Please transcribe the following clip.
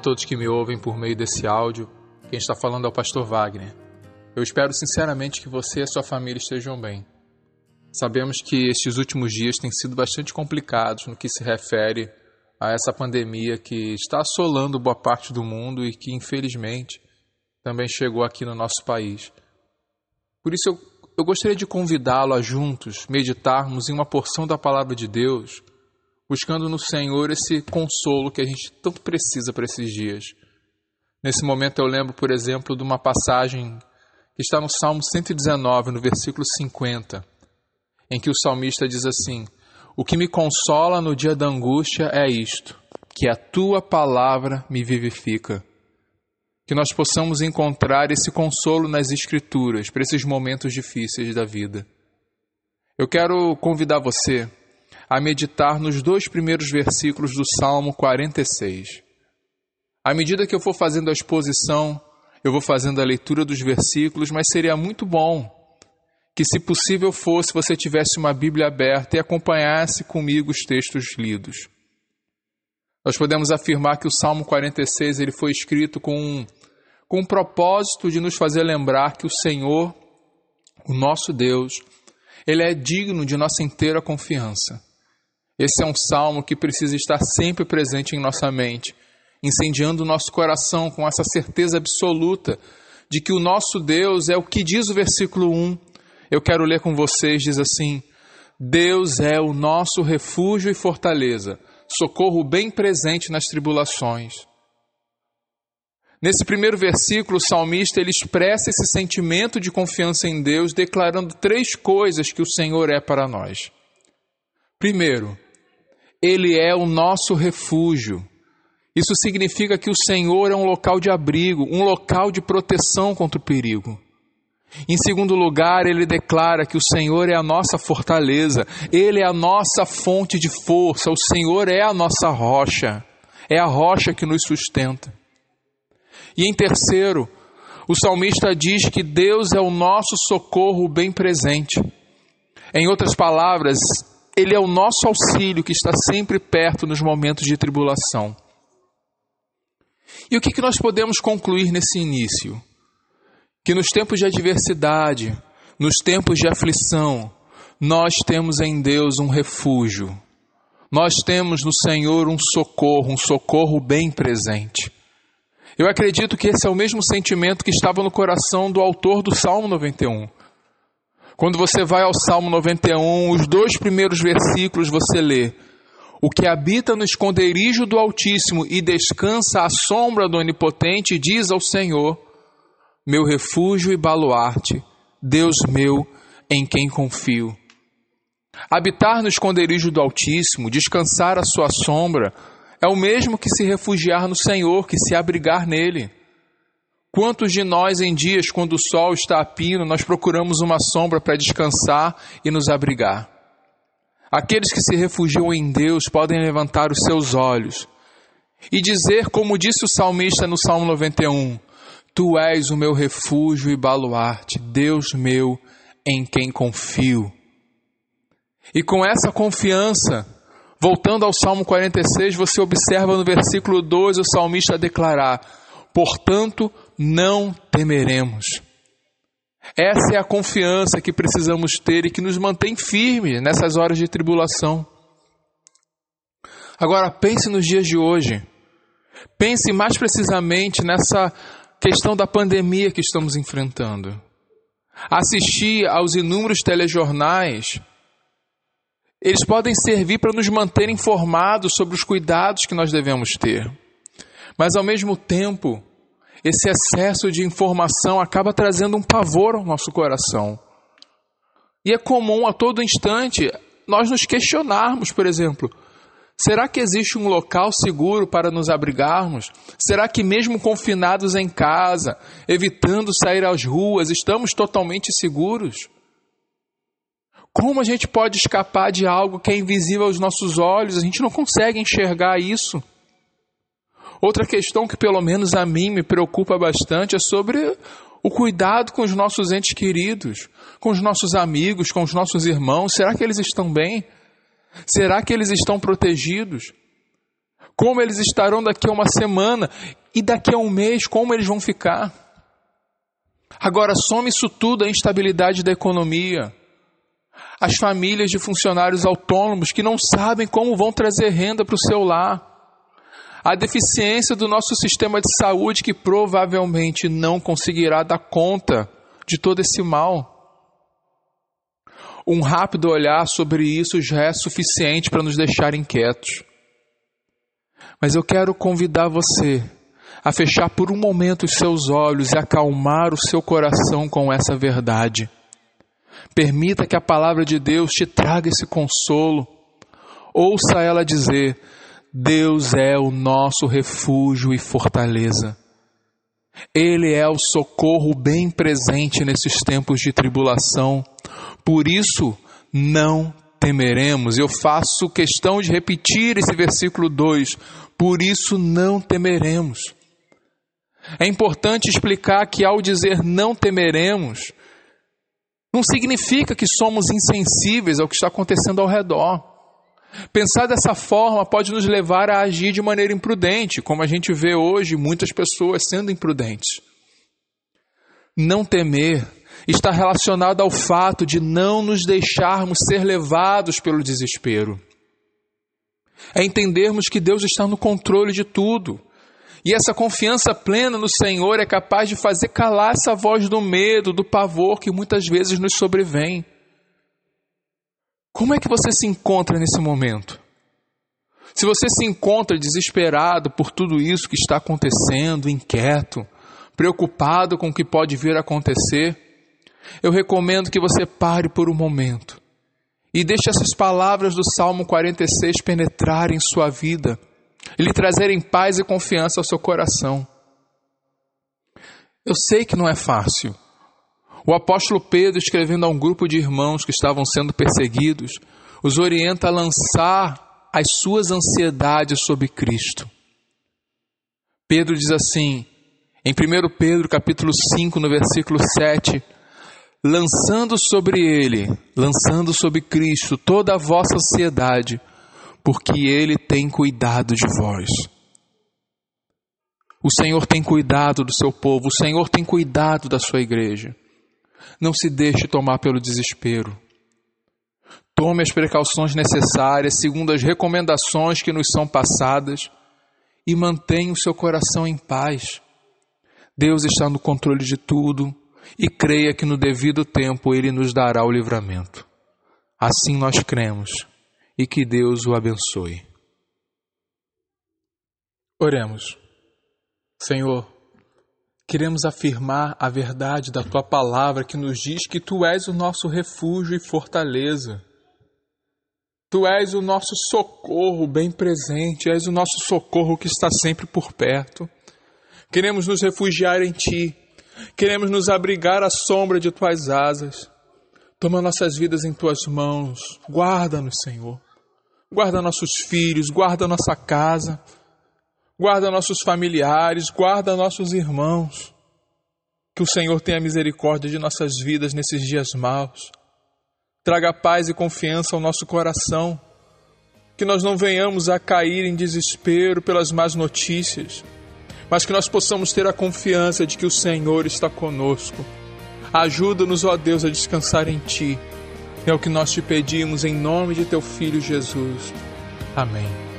todos que me ouvem por meio desse áudio. Quem está falando é o Pastor Wagner. Eu espero sinceramente que você e a sua família estejam bem. Sabemos que estes últimos dias têm sido bastante complicados no que se refere a essa pandemia que está assolando boa parte do mundo e que, infelizmente, também chegou aqui no nosso país. Por isso, eu, eu gostaria de convidá-lo a juntos meditarmos em uma porção da palavra de Deus, buscando no Senhor esse consolo que a gente tanto precisa para esses dias. Nesse momento, eu lembro, por exemplo, de uma passagem que está no Salmo 119, no versículo 50, em que o salmista diz assim: O que me consola no dia da angústia é isto, que a tua palavra me vivifica que nós possamos encontrar esse consolo nas Escrituras para esses momentos difíceis da vida. Eu quero convidar você a meditar nos dois primeiros versículos do Salmo 46. À medida que eu for fazendo a exposição, eu vou fazendo a leitura dos versículos, mas seria muito bom que, se possível fosse, você tivesse uma Bíblia aberta e acompanhasse comigo os textos lidos. Nós podemos afirmar que o Salmo 46 ele foi escrito com com o propósito de nos fazer lembrar que o Senhor, o nosso Deus, ele é digno de nossa inteira confiança. Esse é um salmo que precisa estar sempre presente em nossa mente, incendiando o nosso coração com essa certeza absoluta de que o nosso Deus é o que diz o versículo 1. Eu quero ler com vocês, diz assim: Deus é o nosso refúgio e fortaleza, socorro bem presente nas tribulações. Nesse primeiro versículo, o salmista ele expressa esse sentimento de confiança em Deus, declarando três coisas que o Senhor é para nós. Primeiro, ele é o nosso refúgio. Isso significa que o Senhor é um local de abrigo, um local de proteção contra o perigo. Em segundo lugar, ele declara que o Senhor é a nossa fortaleza, ele é a nossa fonte de força, o Senhor é a nossa rocha, é a rocha que nos sustenta. E em terceiro, o salmista diz que Deus é o nosso socorro bem presente. Em outras palavras, Ele é o nosso auxílio que está sempre perto nos momentos de tribulação. E o que, que nós podemos concluir nesse início? Que nos tempos de adversidade, nos tempos de aflição, nós temos em Deus um refúgio. Nós temos no Senhor um socorro, um socorro bem presente. Eu acredito que esse é o mesmo sentimento que estava no coração do autor do Salmo 91. Quando você vai ao Salmo 91, os dois primeiros versículos você lê: O que habita no esconderijo do Altíssimo e descansa à sombra do Onipotente, diz ao Senhor: Meu refúgio e baluarte, Deus meu, em quem confio. Habitar no esconderijo do Altíssimo, descansar à sua sombra, é o mesmo que se refugiar no Senhor, que se abrigar nele. Quantos de nós, em dias quando o sol está a pino, nós procuramos uma sombra para descansar e nos abrigar? Aqueles que se refugiam em Deus podem levantar os seus olhos e dizer, como disse o salmista no Salmo 91, Tu és o meu refúgio e baluarte, Deus meu, em quem confio. E com essa confiança, Voltando ao Salmo 46, você observa no versículo 2 o salmista declarar: Portanto, não temeremos. Essa é a confiança que precisamos ter e que nos mantém firmes nessas horas de tribulação. Agora, pense nos dias de hoje. Pense mais precisamente nessa questão da pandemia que estamos enfrentando. Assistir aos inúmeros telejornais eles podem servir para nos manter informados sobre os cuidados que nós devemos ter. Mas ao mesmo tempo, esse excesso de informação acaba trazendo um pavor ao nosso coração. E é comum a todo instante nós nos questionarmos, por exemplo, será que existe um local seguro para nos abrigarmos? Será que, mesmo confinados em casa, evitando sair às ruas, estamos totalmente seguros? Como a gente pode escapar de algo que é invisível aos nossos olhos? A gente não consegue enxergar isso. Outra questão que, pelo menos a mim, me preocupa bastante é sobre o cuidado com os nossos entes queridos, com os nossos amigos, com os nossos irmãos. Será que eles estão bem? Será que eles estão protegidos? como eles estarão daqui a uma semana e daqui a um mês, como eles vão ficar. Agora, some isso tudo a instabilidade da economia, as famílias de funcionários autônomos que não sabem como vão trazer renda para o seu lar, a deficiência do nosso sistema de saúde que provavelmente não conseguirá dar conta de todo esse mal. Um rápido olhar sobre isso já é suficiente para nos deixar inquietos. Mas eu quero convidar você a fechar por um momento os seus olhos e acalmar o seu coração com essa verdade. Permita que a palavra de Deus te traga esse consolo. Ouça ela dizer: Deus é o nosso refúgio e fortaleza. Ele é o socorro bem presente nesses tempos de tribulação. Por isso, não temeremos. Eu faço questão de repetir esse versículo 2. Por isso, não temeremos. É importante explicar que ao dizer não temeremos, não significa que somos insensíveis ao que está acontecendo ao redor. Pensar dessa forma pode nos levar a agir de maneira imprudente, como a gente vê hoje muitas pessoas sendo imprudentes. Não temer está relacionado ao fato de não nos deixarmos ser levados pelo desespero. É entendermos que Deus está no controle de tudo e essa confiança plena no Senhor é capaz de fazer calar essa voz do medo, do pavor que muitas vezes nos sobrevém. Como é que você se encontra nesse momento? Se você se encontra desesperado por tudo isso que está acontecendo, inquieto, preocupado com o que pode vir a acontecer, eu recomendo que você pare por um momento e deixe essas palavras do Salmo 46 penetrarem sua vida e lhe trazerem paz e confiança ao seu coração. Eu sei que não é fácil. O apóstolo Pedro, escrevendo a um grupo de irmãos que estavam sendo perseguidos, os orienta a lançar as suas ansiedades sobre Cristo. Pedro diz assim, em 1 Pedro capítulo 5, no versículo 7, lançando sobre ele, lançando sobre Cristo toda a vossa ansiedade, porque Ele tem cuidado de vós. O Senhor tem cuidado do seu povo, o Senhor tem cuidado da sua igreja. Não se deixe tomar pelo desespero. Tome as precauções necessárias segundo as recomendações que nos são passadas e mantenha o seu coração em paz. Deus está no controle de tudo e creia que no devido tempo Ele nos dará o livramento. Assim nós cremos e que Deus o abençoe. Oremos. Senhor, queremos afirmar a verdade da tua palavra que nos diz que tu és o nosso refúgio e fortaleza. Tu és o nosso socorro bem presente, és o nosso socorro que está sempre por perto. Queremos nos refugiar em ti, queremos nos abrigar à sombra de tuas asas. Toma nossas vidas em tuas mãos, guarda-nos, Senhor guarda nossos filhos, guarda nossa casa, guarda nossos familiares, guarda nossos irmãos. Que o Senhor tenha misericórdia de nossas vidas nesses dias maus. Traga paz e confiança ao nosso coração. Que nós não venhamos a cair em desespero pelas más notícias, mas que nós possamos ter a confiança de que o Senhor está conosco. Ajuda-nos, ó Deus, a descansar em Ti é o que nós te pedimos em nome de teu filho Jesus. Amém.